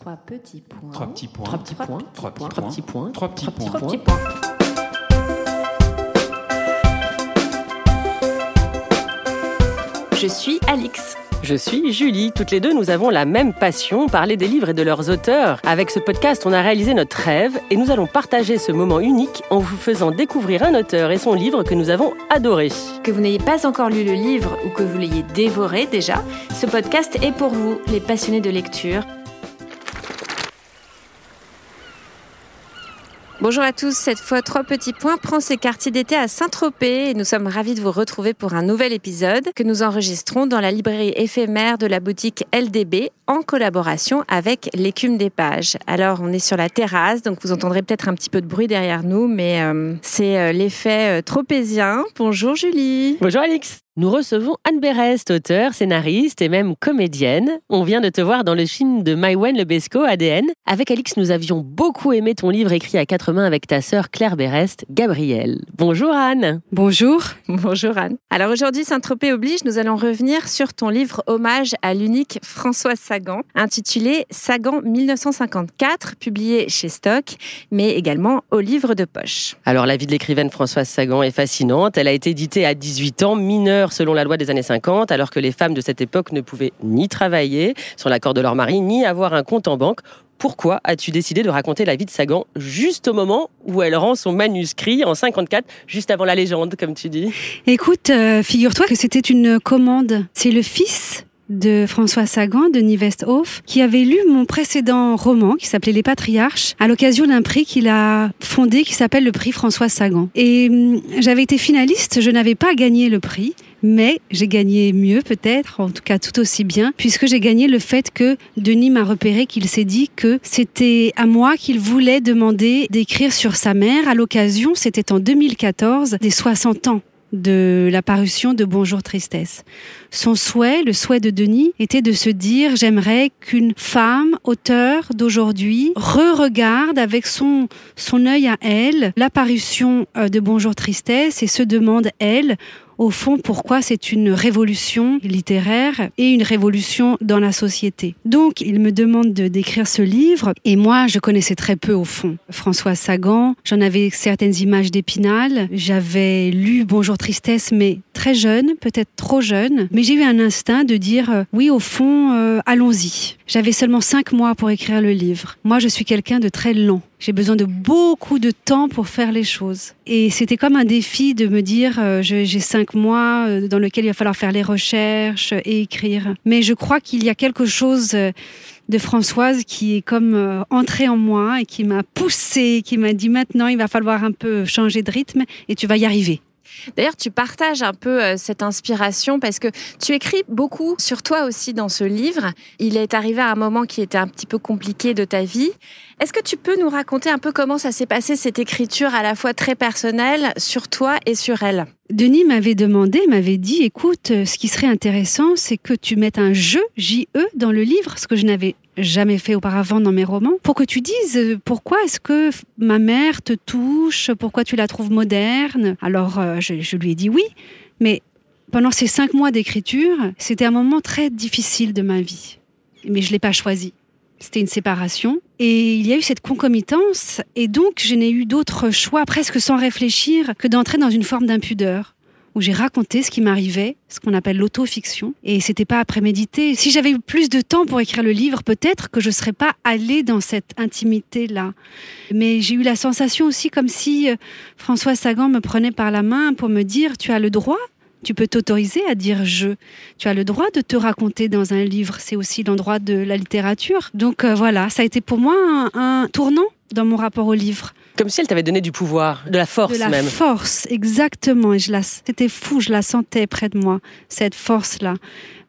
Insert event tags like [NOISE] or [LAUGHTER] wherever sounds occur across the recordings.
Trois petits points. Trois petits points. Trois petits points. Trois petits Trois points. petits points. Trois petits points. Trois petits points. Je suis Alix. Je suis Julie. Toutes les deux, nous avons la même passion, parler des livres et de leurs auteurs. Avec ce podcast, on a réalisé notre rêve et nous allons partager ce moment unique en vous faisant découvrir un auteur et son livre que nous avons adoré. Que vous n'ayez pas encore lu le livre ou que vous l'ayez dévoré déjà, ce podcast est pour vous, les passionnés de lecture. Bonjour à tous, cette fois Trois Petits Points prend ses quartiers d'été à Saint-Tropez et nous sommes ravis de vous retrouver pour un nouvel épisode que nous enregistrons dans la librairie éphémère de la boutique LDB en collaboration avec l'écume des pages. Alors on est sur la terrasse, donc vous entendrez peut-être un petit peu de bruit derrière nous, mais euh, c'est euh, l'effet euh, tropézien. Bonjour Julie. Bonjour Alix. Nous recevons Anne Berest, auteure, scénariste et même comédienne. On vient de te voir dans le film de Maïwen Lebesco, ADN. Avec Alix, nous avions beaucoup aimé ton livre écrit à quatre mains avec ta sœur Claire Berest, Gabrielle. Bonjour Anne. Bonjour. Bonjour Anne. Alors aujourd'hui, Saint-Tropez oblige, nous allons revenir sur ton livre hommage à l'unique François Sagan, intitulé Sagan 1954, publié chez Stock, mais également au livre de poche. Alors la vie de l'écrivaine Françoise Sagan est fascinante. Elle a été éditée à 18 ans, mineure selon la loi des années 50, alors que les femmes de cette époque ne pouvaient ni travailler sur l'accord de leur mari, ni avoir un compte en banque. Pourquoi as-tu décidé de raconter la vie de Sagan juste au moment où elle rend son manuscrit en 54, juste avant la légende, comme tu dis? Écoute, euh, figure-toi que c'était une commande. C'est le fils de François Sagan, de Westhoff, qui avait lu mon précédent roman qui s'appelait Les Patriarches à l'occasion d'un prix qu'il a fondé qui s'appelle le prix François Sagan. Et hum, j'avais été finaliste, je n'avais pas gagné le prix. Mais j'ai gagné mieux peut-être, en tout cas tout aussi bien, puisque j'ai gagné le fait que Denis m'a repéré qu'il s'est dit que c'était à moi qu'il voulait demander d'écrire sur sa mère. À l'occasion, c'était en 2014, des 60 ans de la parution de Bonjour Tristesse. Son souhait, le souhait de Denis, était de se dire j'aimerais qu'une femme, auteur d'aujourd'hui, re-regarde avec son, son œil à elle l'apparition euh, de Bonjour Tristesse et se demande, elle, au fond pourquoi c'est une révolution littéraire et une révolution dans la société? Donc il me demande de d'écrire ce livre et moi je connaissais très peu au fond François Sagan, j'en avais certaines images d'Épinal, j'avais lu Bonjour Tristesse mais très jeune, peut-être trop jeune, mais j'ai eu un instinct de dire euh, oui au fond euh, allons-y. J'avais seulement cinq mois pour écrire le livre. Moi je suis quelqu'un de très lent. J'ai besoin de beaucoup de temps pour faire les choses. Et c'était comme un défi de me dire, euh, j'ai cinq mois euh, dans lequel il va falloir faire les recherches et écrire. Mais je crois qu'il y a quelque chose euh, de Françoise qui est comme euh, entré en moi et qui m'a poussé, qui m'a dit maintenant il va falloir un peu changer de rythme et tu vas y arriver. D'ailleurs, tu partages un peu euh, cette inspiration parce que tu écris beaucoup sur toi aussi dans ce livre. Il est arrivé à un moment qui était un petit peu compliqué de ta vie. Est-ce que tu peux nous raconter un peu comment ça s'est passé, cette écriture à la fois très personnelle sur toi et sur elle? Denis m'avait demandé, m'avait dit, écoute, euh, ce qui serait intéressant, c'est que tu mettes un jeu, J-E, dans le livre, ce que je n'avais jamais fait auparavant dans mes romans, pour que tu dises euh, pourquoi est-ce que ma mère te touche, pourquoi tu la trouves moderne? Alors, euh, je, je lui ai dit oui, mais pendant ces cinq mois d'écriture, c'était un moment très difficile de ma vie. Mais je ne l'ai pas choisi. C'était une séparation. Et il y a eu cette concomitance. Et donc, je n'ai eu d'autre choix, presque sans réfléchir, que d'entrer dans une forme d'impudeur où j'ai raconté ce qui m'arrivait, ce qu'on appelle l'autofiction. Et c'était pas prémédité. Si j'avais eu plus de temps pour écrire le livre, peut-être que je serais pas allée dans cette intimité-là. Mais j'ai eu la sensation aussi comme si euh, François Sagan me prenait par la main pour me dire, tu as le droit tu peux t'autoriser à dire je. Tu as le droit de te raconter dans un livre. C'est aussi l'endroit de la littérature. Donc euh, voilà, ça a été pour moi un tournant dans mon rapport au livre. Comme si elle t'avait donné du pouvoir, de la force de la même. force, exactement. Et je la, c'était fou, je la sentais près de moi, cette force-là.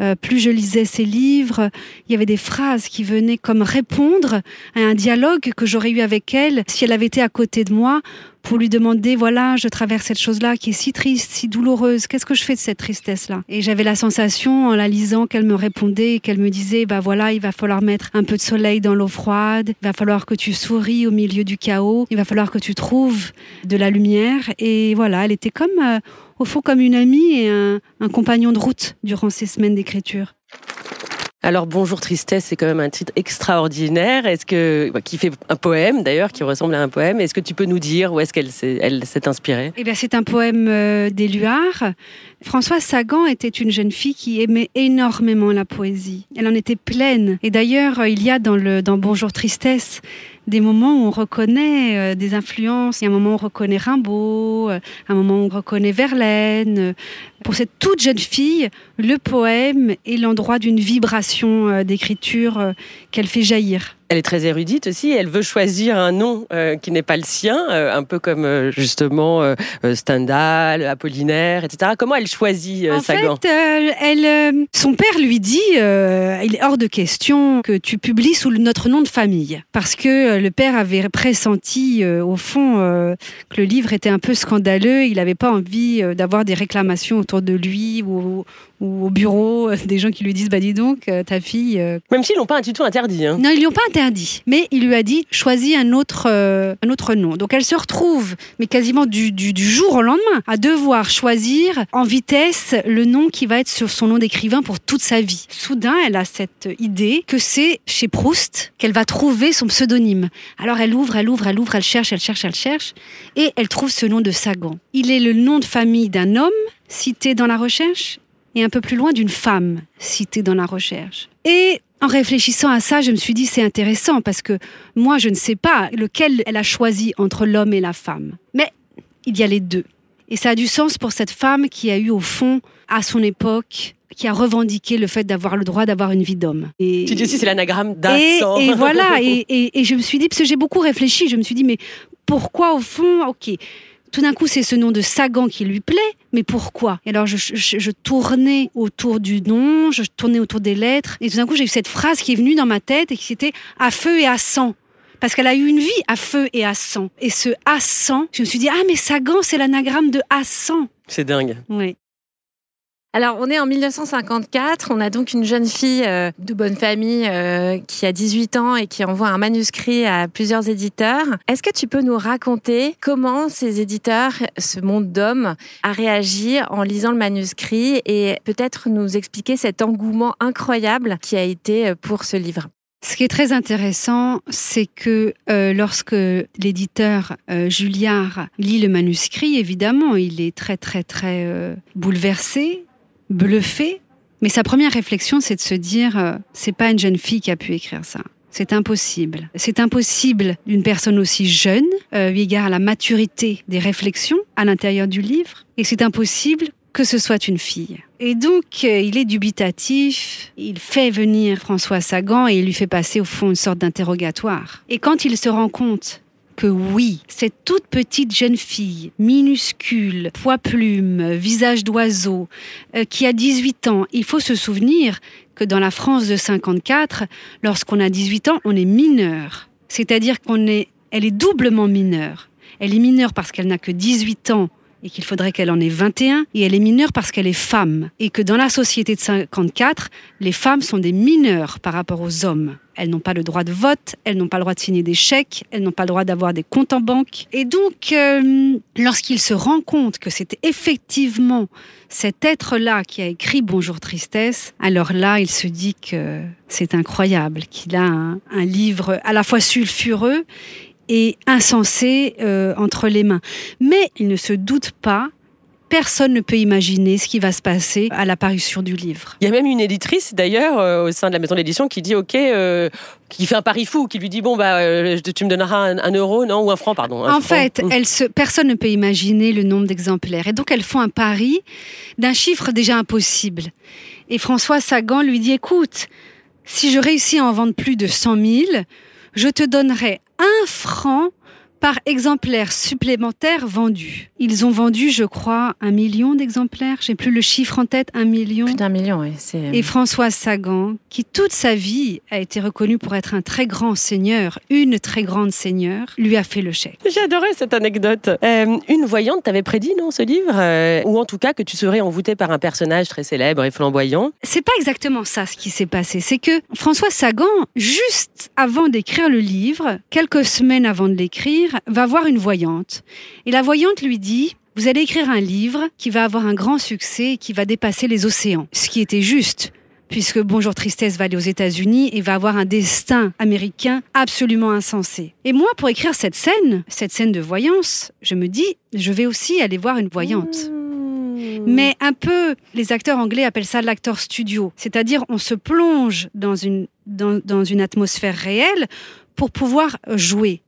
Euh, plus je lisais ses livres, il y avait des phrases qui venaient comme répondre à un dialogue que j'aurais eu avec elle si elle avait été à côté de moi pour lui demander, voilà, je traverse cette chose-là qui est si triste, si douloureuse, qu'est-ce que je fais de cette tristesse-là? Et j'avais la sensation, en la lisant, qu'elle me répondait, qu'elle me disait, bah voilà, il va falloir mettre un peu de soleil dans l'eau froide, il va falloir que tu souris au milieu du chaos, il va falloir que tu trouves de la lumière. Et voilà, elle était comme, euh, au fond, comme une amie et un, un compagnon de route durant ces semaines d'écriture. Alors Bonjour Tristesse, c'est quand même un titre extraordinaire. Est-ce que bah, qui fait un poème d'ailleurs, qui ressemble à un poème. Est-ce que tu peux nous dire où est-ce qu'elle s'est, elle s'est inspirée? Eh bien, c'est un poème euh, d'Éluard. Françoise Sagan était une jeune fille qui aimait énormément la poésie. Elle en était pleine. Et d'ailleurs, il y a dans le dans Bonjour Tristesse des moments où on reconnaît euh, des influences. Il y a un moment où on reconnaît Rimbaud, euh, un moment où on reconnaît Verlaine. Pour cette toute jeune fille, le poème est l'endroit d'une vibration euh, d'écriture qu'elle fait jaillir. Elle est très érudite aussi. Elle veut choisir un nom euh, qui n'est pas le sien, euh, un peu comme euh, justement Stendhal, Apollinaire, etc. Comment elle choisit en Sagan fait, elle, son père lui dit il est hors de question que tu publies sous notre nom de famille, parce que le père avait pressenti au fond que le livre était un peu scandaleux. Il n'avait pas envie d'avoir des réclamations autour de lui ou, ou au bureau des gens qui lui disent bah dis donc ta fille. Même s'ils n'ont pas un tuto interdit. Hein. Non, ils lui ont pas interdit, mais il lui a dit choisis un autre, euh, un autre nom. Donc elle se retrouve, mais quasiment du, du, du, jour au lendemain, à devoir choisir en vitesse le nom qui va être sur son nom d'écrivain pour toute sa vie. Soudain, elle a cette idée que c'est chez Proust qu'elle va trouver son pseudonyme. Alors elle ouvre, elle ouvre, elle ouvre, elle cherche, elle cherche, elle cherche, et elle trouve ce nom de Sagan. Il est le nom de famille d'un homme cité dans la recherche et un peu plus loin d'une femme citée dans la recherche. Et en réfléchissant à ça, je me suis dit c'est intéressant parce que moi je ne sais pas lequel elle a choisi entre l'homme et la femme. Mais il y a les deux. Et ça a du sens pour cette femme qui a eu au fond, à son époque, qui a revendiqué le fait d'avoir le droit d'avoir une vie d'homme. Et tu dis aussi c'est l'anagramme d'un et, et, voilà, et, et, et je me suis dit, parce que j'ai beaucoup réfléchi, je me suis dit, mais pourquoi au fond, ok, tout d'un coup, c'est ce nom de Sagan qui lui plaît, mais pourquoi? Et alors, je, je, je, tournais autour du nom, je tournais autour des lettres, et tout d'un coup, j'ai eu cette phrase qui est venue dans ma tête et qui était à feu et à sang. Parce qu'elle a eu une vie à feu et à sang. Et ce à sang, je me suis dit, ah, mais Sagan, c'est l'anagramme de à sang. C'est dingue. Oui. Alors, on est en 1954. On a donc une jeune fille euh, de bonne famille euh, qui a 18 ans et qui envoie un manuscrit à plusieurs éditeurs. Est-ce que tu peux nous raconter comment ces éditeurs, ce monde d'hommes, a réagi en lisant le manuscrit et peut-être nous expliquer cet engouement incroyable qui a été euh, pour ce livre? Ce qui est très intéressant, c'est que lorsque l'éditeur Julliard lit le manuscrit, évidemment, il est très très très bouleversé, bluffé. Mais sa première réflexion, c'est de se dire, euh, c'est pas une jeune fille qui a pu écrire ça. C'est impossible. C'est impossible d'une personne aussi jeune, euh, eu égard à la maturité des réflexions à l'intérieur du livre. Et c'est impossible que ce soit une fille. Et donc, euh, il est dubitatif, il fait venir François Sagan et il lui fait passer au fond une sorte d'interrogatoire. Et quand il se rend compte que oui, cette toute petite jeune fille, minuscule, poids plume, visage d'oiseau, euh, qui a 18 ans, il faut se souvenir que dans la France de 54, lorsqu'on a 18 ans, on est mineur. C'est-à-dire qu'on est, elle est doublement mineure. Elle est mineure parce qu'elle n'a que 18 ans et qu'il faudrait qu'elle en ait 21, et elle est mineure parce qu'elle est femme, et que dans la société de 54, les femmes sont des mineurs par rapport aux hommes. Elles n'ont pas le droit de vote, elles n'ont pas le droit de signer des chèques, elles n'ont pas le droit d'avoir des comptes en banque. Et donc, euh, lorsqu'il se rend compte que c'était effectivement cet être-là qui a écrit Bonjour Tristesse, alors là, il se dit que c'est incroyable, qu'il a un livre à la fois sulfureux et insensé euh, entre les mains. Mais il ne se doute pas personne ne peut imaginer ce qui va se passer à l'apparition du livre. Il y a même une éditrice d'ailleurs euh, au sein de la maison d'édition qui dit ok, euh, qui fait un pari fou, qui lui dit bon bah euh, tu me donneras un, un, euro non ou un franc pardon. Un en franc. fait, elle se, personne ne peut imaginer le nombre d'exemplaires et donc elles font un pari d'un chiffre déjà impossible. Et François Sagan lui dit écoute, si je réussis à en vendre plus de 100 000, je te donnerai un franc par exemplaire supplémentaire vendu. Ils ont vendu, je crois, un million d'exemplaires. J'ai plus le chiffre en tête, un million. Plus d'un million, oui. Et François Sagan, qui toute sa vie a été reconnu pour être un très grand seigneur, une très grande seigneur, lui a fait le chèque. J'ai adoré cette anecdote. Euh, une voyante t'avait prédit, non, ce livre euh, Ou en tout cas que tu serais envoûté par un personnage très célèbre et flamboyant? C'est pas exactement ça ce qui s'est passé. C'est que François Sagan, juste avant d'écrire le livre, quelques semaines avant de l'écrire, va voir une voyante. Et la voyante lui dit, vous allez écrire un livre qui va avoir un grand succès et qui va dépasser les océans. Ce qui était juste, puisque Bonjour Tristesse va aller aux États-Unis et va avoir un destin américain absolument insensé. Et moi, pour écrire cette scène, cette scène de voyance, je me dis, je vais aussi aller voir une voyante. Mmh. Mais un peu, les acteurs anglais appellent ça l'acteur studio, c'est-à-dire on se plonge dans une, dans, dans une atmosphère réelle pour pouvoir jouer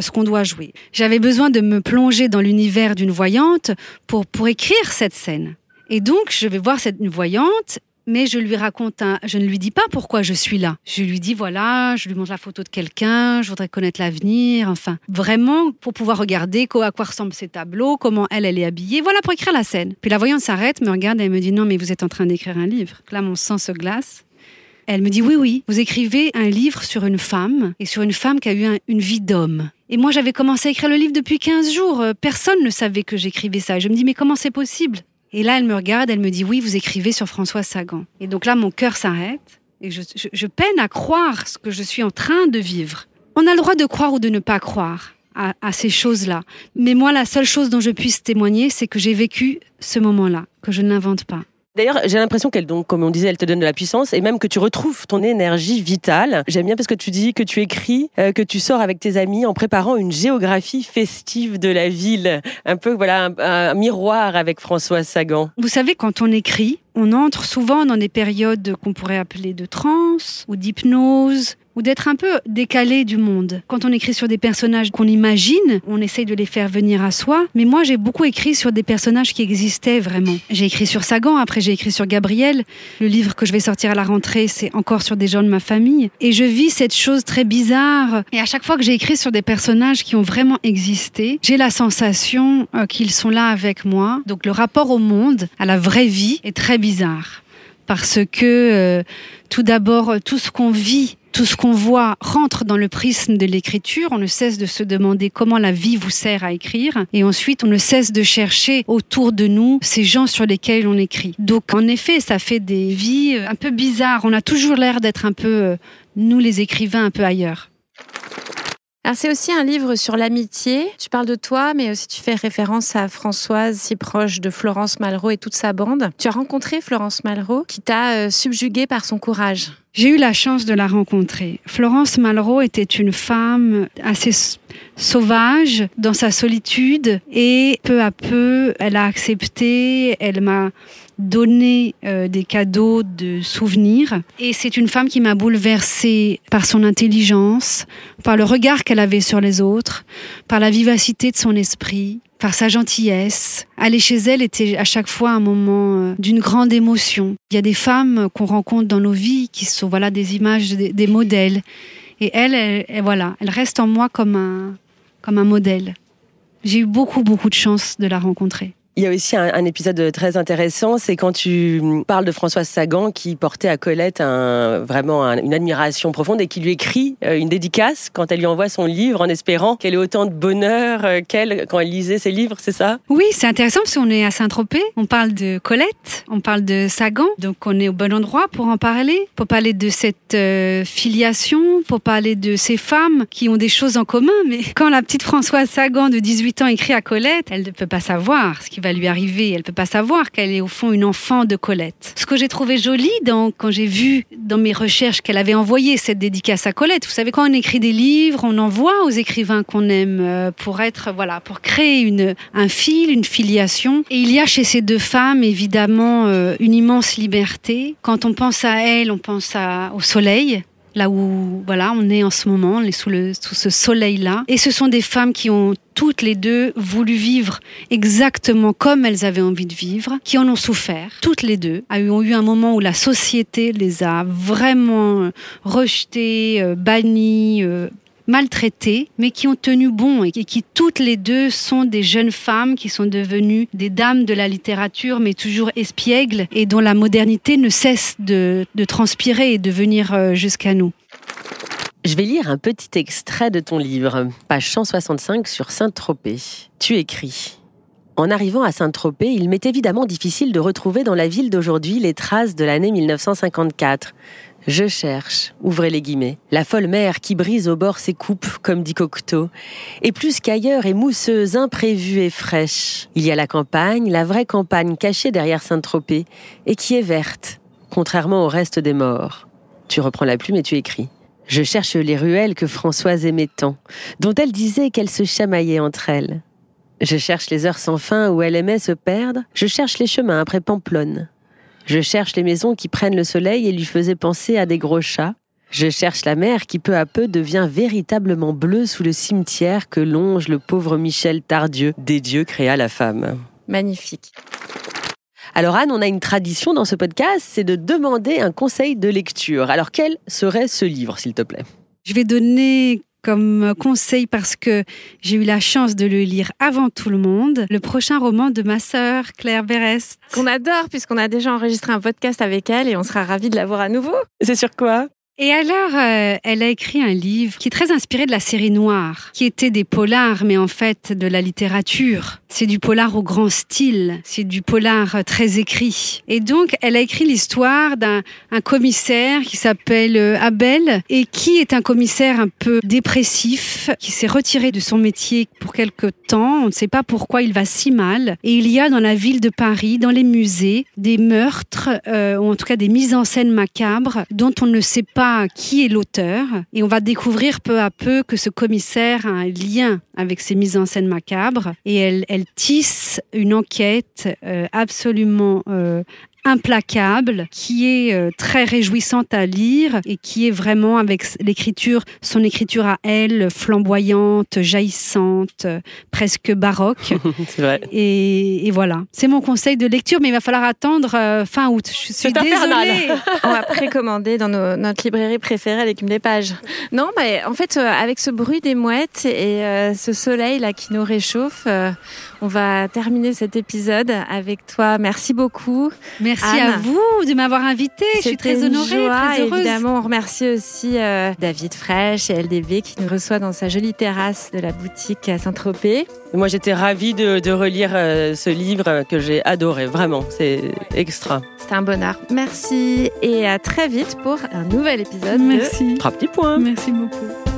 ce qu'on doit jouer. J'avais besoin de me plonger dans l'univers d'une voyante pour, pour écrire cette scène. Et donc, je vais voir cette voyante mais je lui raconte un... Je ne lui dis pas pourquoi je suis là. Je lui dis, voilà, je lui montre la photo de quelqu'un, je voudrais connaître l'avenir, enfin, vraiment pour pouvoir regarder à quoi ressemblent ces tableaux, comment elle, elle est habillée, voilà, pour écrire la scène. Puis la voyante s'arrête, me regarde et elle me dit, non, mais vous êtes en train d'écrire un livre. Là, mon sang se glace. Elle me dit, oui, oui, vous écrivez un livre sur une femme, et sur une femme qui a eu un- une vie d'homme. Et moi, j'avais commencé à écrire le livre depuis 15 jours. Euh, Personne ne savait que j'écrivais ça. Je me dis, mais comment c'est possible? Et là, elle me regarde, elle me dit, oui, vous écrivez sur François Sagan. Et donc là, mon cœur s'arrête, et je, peine à croire ce que je suis en train de vivre. On a le droit de croire ou de ne pas croire à, à ces choses-là. Mais moi, la seule chose dont je puisse témoigner, c'est que j'ai vécu ce moment-là, que je ne l'invente pas. D'ailleurs, j'ai l'impression qu'elle, donc, comme on disait, elle te donne de la puissance et même que tu retrouves ton énergie vitale. J'aime bien parce que tu dis que tu écris, euh, que tu sors avec tes amis en préparant une géographie festive de la ville. Un peu, voilà, un, un miroir avec François Sagan. Vous savez, quand on écrit, on entre souvent dans des périodes qu'on pourrait appeler de transe ou d'hypnose ou d'être un peu décalé du monde. Quand on écrit sur des personnages qu'on imagine, on essaye de les faire venir à soi. Mais moi, j'ai beaucoup écrit sur des personnages qui existaient vraiment. J'ai écrit sur Sagan, après j'ai écrit sur Gabriel. Le livre que je vais sortir à la rentrée, c'est encore sur des gens de ma famille. Et je vis cette chose très bizarre. Et à chaque fois que j'ai écrit sur des personnages qui ont vraiment existé, j'ai la sensation euh, qu'ils sont là avec moi. Donc le rapport au monde, à la vraie vie, est très bizarre. Parce que euh, tout d'abord, tout ce qu'on vit, tout ce qu'on voit rentre dans le prisme de l'écriture. On ne cesse de se demander comment la vie vous sert à écrire. Et ensuite, on ne cesse de chercher autour de nous ces gens sur lesquels on écrit. Donc, en effet, ça fait des vies euh, un peu bizarres. On a toujours l'air d'être un peu, euh, nous les écrivains, un peu ailleurs. Alors c'est aussi un livre sur l'amitié. Tu parles de toi, mais aussi tu fais référence à Françoise, si proche de Florence Malraux et toute sa bande. Tu as rencontré Florence Malraux, qui t'a euh, subjugué par son courage. J'ai eu la chance de la rencontrer. Florence Malraux était une femme assez sauvage dans sa solitude et peu à peu, elle a accepté, elle m'a donné euh, des cadeaux de souvenirs. Et c'est une femme qui m'a bouleversée par son intelligence, par le regard qu'elle avait sur les autres, par la vivacité de son esprit, par sa gentillesse. Aller chez elle était à chaque fois un moment euh, d'une grande émotion. Il y a des femmes qu'on rencontre dans nos vies qui sont voilà des images, des, des modèles. Et elle, elle, elle, voilà, elle reste en moi comme un, comme un modèle. J'ai eu beaucoup, beaucoup de chance de la rencontrer. Il y a aussi un, épisode très intéressant, c'est quand tu parles de Françoise Sagan qui portait à Colette vraiment un- une admiration profonde et qui lui écrit euh, une dédicace quand elle lui envoie son livre en espérant qu'elle ait autant de bonheur euh, qu'elle quand elle lisait ses livres, c'est ça? Oui, c'est intéressant parce qu'on est à Saint-Tropez, on parle de Colette, on parle de Sagan, donc on est au bon endroit pour en parler, pour parler de cette euh, filiation, pour parler de ces femmes qui ont des choses en commun. Mais quand la petite Françoise Sagan de 18 ans écrit à Colette, elle ne peut pas savoir ce qui va lui arriver, elle peut pas savoir qu'elle est au fond une enfant de Colette. Ce que j'ai trouvé joli quand j'ai vu dans mes recherches qu'elle avait envoyé cette dédicace à Colette, vous savez, quand on écrit des livres, on envoie aux écrivains qu'on aime euh, pour être, voilà, pour créer une, un fil, une filiation. Et il y a chez ces deux femmes, évidemment, euh, une immense liberté. Quand on pense à elles, on pense au soleil. Là où voilà, on est en ce moment, on est sous, le, sous ce soleil-là. Et ce sont des femmes qui ont toutes les deux voulu vivre exactement comme elles avaient envie de vivre, qui en ont souffert, toutes les deux, ont eu un moment où la société les a vraiment euh, rejetées, euh, bannies, euh, maltraitées, mais qui ont tenu bon et qui, toutes les deux sont des jeunes femmes qui sont devenues des dames de la littérature, mais toujours espiègles et dont la modernité ne cesse de, de transpirer et de venir euh, jusqu'à nous. Je vais lire un petit extrait de ton livre, page 165 sur Saint-Tropez. Tu écris En arrivant à Saint-Tropez, il m'est évidemment difficile de retrouver dans la ville d'aujourd'hui les traces de l'année 1954. Je cherche, ouvrez les guillemets, la folle mer qui brise au bord ses coupes, comme dit Cocteau, et plus qu'ailleurs est mousseuse, imprévue et fraîche. Il y a la campagne, la vraie campagne cachée derrière Saint-Tropez, et qui est verte, contrairement au reste des morts. Tu reprends la plume et tu écris. Je cherche les ruelles que Françoise aimait tant, dont elle disait qu'elles se chamaillaient entre elles. Je cherche les heures sans fin où elle aimait se perdre, je cherche les chemins après Pamplonne. Je cherche les maisons qui prennent le soleil et lui faisaient penser à des gros chats. Je cherche la mer qui peu à peu devient véritablement bleue sous le cimetière que longe le pauvre Michel Tardieu. Des dieux créa la femme. Magnifique. Alors Anne, on a une tradition dans ce podcast, c'est de demander un conseil de lecture. Alors quel serait ce livre, s'il te plaît? Je vais donner comme conseil parce que j'ai eu la chance de le lire avant tout le monde, le prochain roman de ma sœur Claire Berest. Qu'on adore puisqu'on a déjà enregistré un podcast avec elle et on sera ravis de la voir à nouveau. C'est sur quoi? Et alors, euh, elle a écrit un livre qui est très inspiré de la série Noire, qui était des polars, mais en fait de la littérature. C'est du polar au grand style, c'est du polar très écrit. Et donc, elle a écrit l'histoire d'un commissaire qui s'appelle euh, Abel et qui est un commissaire un peu dépressif, qui s'est retiré de son métier pour quelque temps. On ne sait pas pourquoi il va si mal. Et il y a dans la ville de Paris, dans les musées, des meurtres, euh, ou en tout cas des mises en scène macabres, dont on ne sait pas qui est l'auteur et on va découvrir peu à peu que ce commissaire a un lien avec ces mises en scène macabres et elle tisse une enquête euh, absolument euh, implacable, qui est euh, très réjouissante à lire et qui est vraiment avec l'écriture, son écriture à elle, flamboyante, jaillissante, presque baroque. [LAUGHS] c'est vrai. Et, voilà, c'est mon conseil de lecture, mais il va falloir attendre euh, fin août. Je suis désolée. On va précommander dans notre librairie préférée avec des pages. Non, mais en fait, euh, avec ce bruit des mouettes et ce soleil là qui nous réchauffe, on va terminer cet épisode avec toi. Merci beaucoup. Merci à vous de m'avoir invité. Je suis très honorée, très heureuse. Évidemment, on remercie aussi euh, David Fraîche et LDB qui nous reçoit dans sa jolie terrasse de la boutique à Saint-Tropez. Moi, j'étais ravie de, relire euh, ce livre que j'ai adoré. Vraiment, c'est extra. C'était un bonheur. Merci et à très vite pour un nouvel épisode. Merci. De Trois petits points. Merci beaucoup.